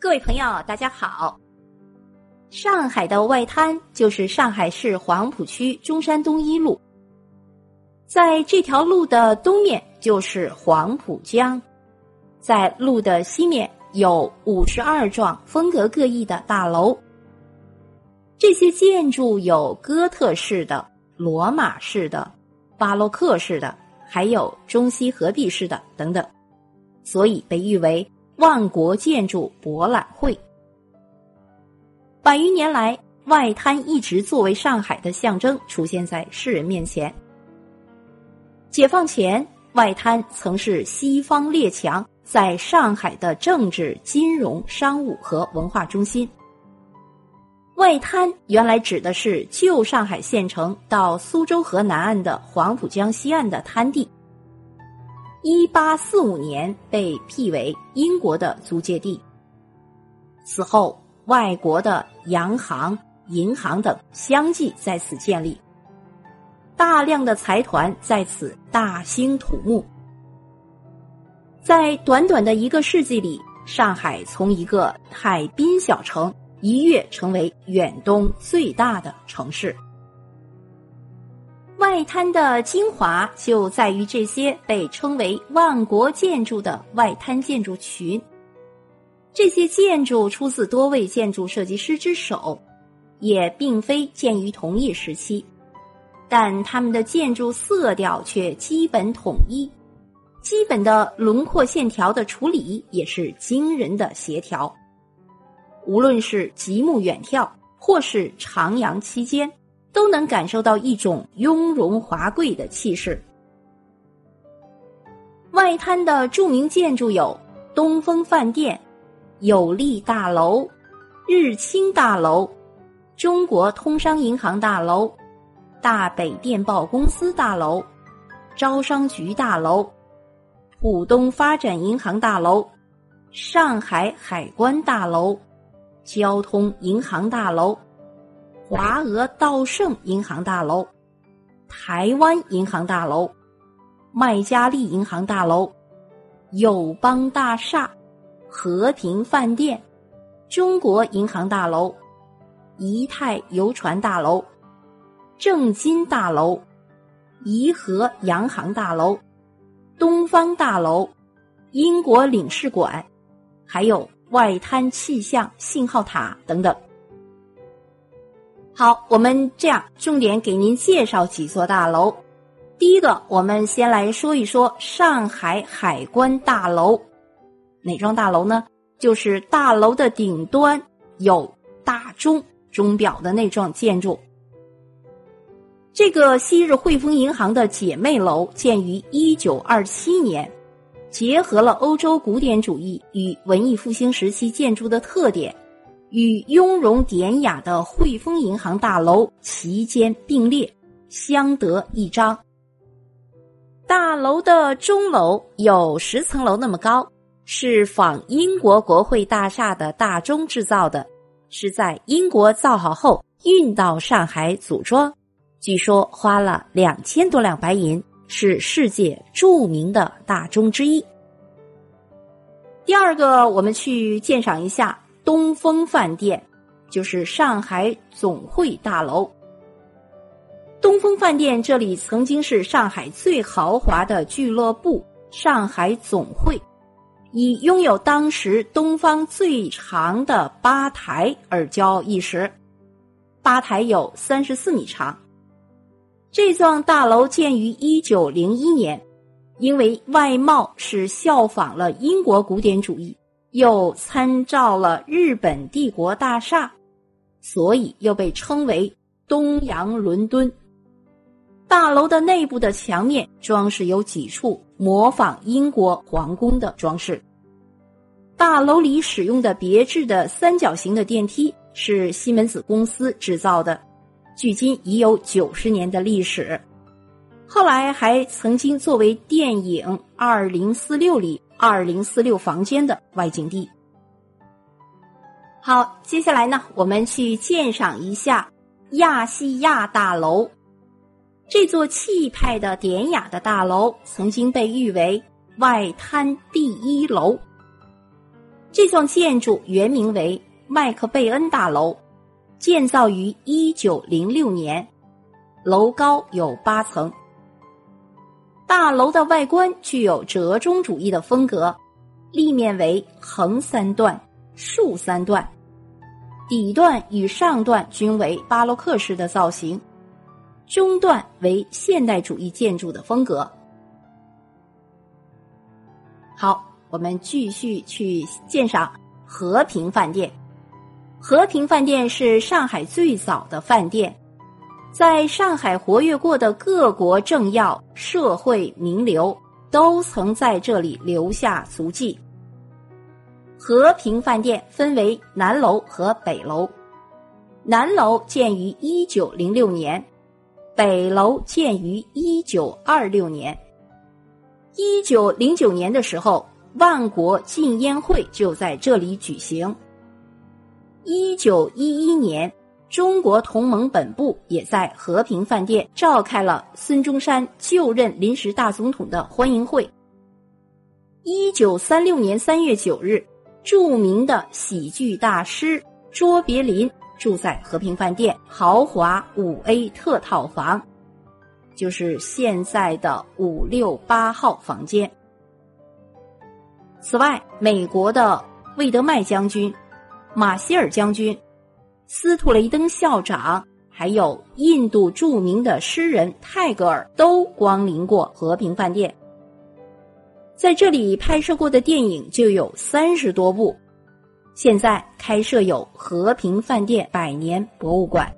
各位朋友，大家好。上海的外滩就是上海市黄浦区中山东一路，在这条路的东面就是黄浦江，在路的西面有五十二幢风格各异的大楼。这些建筑有哥特式的、罗马式的、巴洛克式的，还有中西合璧式的等等，所以被誉为。万国建筑博览会，百余年来，外滩一直作为上海的象征出现在世人面前。解放前，外滩曾是西方列强在上海的政治、金融、商务和文化中心。外滩原来指的是旧上海县城到苏州河南岸的黄浦江西岸的滩地。一八四五年被辟为英国的租界地。此后，外国的洋行、银行等相继在此建立，大量的财团在此大兴土木。在短短的一个世纪里，上海从一个海滨小城一跃成为远东最大的城市。外滩的精华就在于这些被称为“万国建筑”的外滩建筑群。这些建筑出自多位建筑设计师之手，也并非建于同一时期，但他们的建筑色调却基本统一，基本的轮廓线条的处理也是惊人的协调。无论是极目远眺，或是徜徉其间。都能感受到一种雍容华贵的气势。外滩的著名建筑有东风饭店、有利大楼、日清大楼、中国通商银行大楼、大北电报公司大楼、招商局大楼、浦东发展银行大楼、上海海关大楼、交通银行大楼。华俄道盛银行大楼、台湾银行大楼、麦加利银行大楼、友邦大厦、和平饭店、中国银行大楼、怡泰游船大楼、正金大楼、颐和洋行大楼、东方大楼、英国领事馆，还有外滩气象信号塔等等。好，我们这样重点给您介绍几座大楼。第一个，我们先来说一说上海海关大楼。哪幢大楼呢？就是大楼的顶端有大钟钟表的那幢建筑。这个昔日汇丰银行的姐妹楼建于一九二七年，结合了欧洲古典主义与文艺复兴时期建筑的特点。与雍容典雅的汇丰银行大楼齐肩并列，相得益彰。大楼的钟楼有十层楼那么高，是仿英国国会大厦的大钟制造的，是在英国造好后运到上海组装，据说花了两千多两白银，是世界著名的大钟之一。第二个，我们去鉴赏一下。东风饭店就是上海总会大楼。东风饭店这里曾经是上海最豪华的俱乐部——上海总会，以拥有当时东方最长的吧台而骄傲一时。吧台有三十四米长。这幢大楼建于一九零一年，因为外貌是效仿了英国古典主义。又参照了日本帝国大厦，所以又被称为东洋伦敦。大楼的内部的墙面装饰有几处模仿英国皇宫的装饰。大楼里使用的别致的三角形的电梯是西门子公司制造的，距今已有九十年的历史。后来还曾经作为电影《二零四六》里。二零四六房间的外景地。好，接下来呢，我们去鉴赏一下亚细亚大楼。这座气派的典雅的大楼，曾经被誉为外滩第一楼。这幢建筑原名为麦克贝恩大楼，建造于一九零六年，楼高有八层。大楼的外观具有折中主义的风格，立面为横三段、竖三段，底段与上段均为巴洛克式的造型，中段为现代主义建筑的风格。好。我们继续去鉴赏和平饭店。和平饭店是上海最早的饭店，在上海活跃过的各国政要、社会名流都曾在这里留下足迹。和平饭店分为南楼和北楼，南楼建于一九零六年，北楼建于一九二六年。一九零九年的时候。万国禁烟会就在这里举行。一九一一年，中国同盟本部也在和平饭店召开了孙中山就任临时大总统的欢迎会。一九三六年三月九日，著名的喜剧大师卓别林住在和平饭店豪华五 A 特套房，就是现在的五六八号房间。此外，美国的魏德迈将军、马歇尔将军、斯图雷登校长，还有印度著名的诗人泰戈尔都光临过和平饭店。在这里拍摄过的电影就有三十多部。现在开设有和平饭店百年博物馆。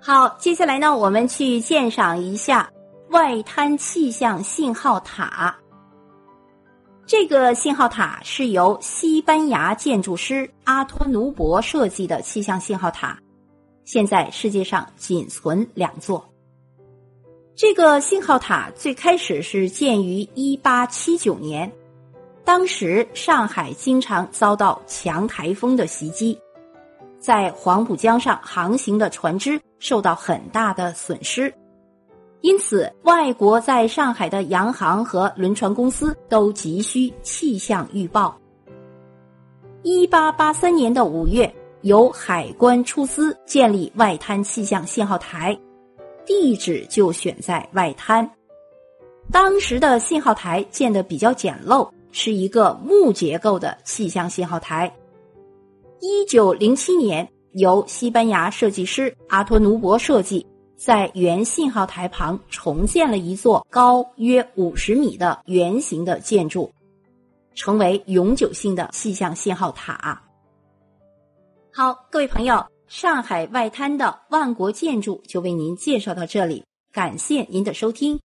好，接下来呢，我们去鉴赏一下外滩气象信号塔。这个信号塔是由西班牙建筑师阿托努博设计的气象信号塔，现在世界上仅存两座。这个信号塔最开始是建于一八七九年，当时上海经常遭到强台风的袭击，在黄浦江上航行的船只受到很大的损失。因此，外国在上海的洋行和轮船公司都急需气象预报。一八八三年的五月，由海关出资建立外滩气象信号台，地址就选在外滩。当时的信号台建的比较简陋，是一个木结构的气象信号台。一九零七年，由西班牙设计师阿托努博设计。在原信号台旁重建了一座高约五十米的圆形的建筑，成为永久性的气象信号塔。好，各位朋友，上海外滩的万国建筑就为您介绍到这里，感谢您的收听。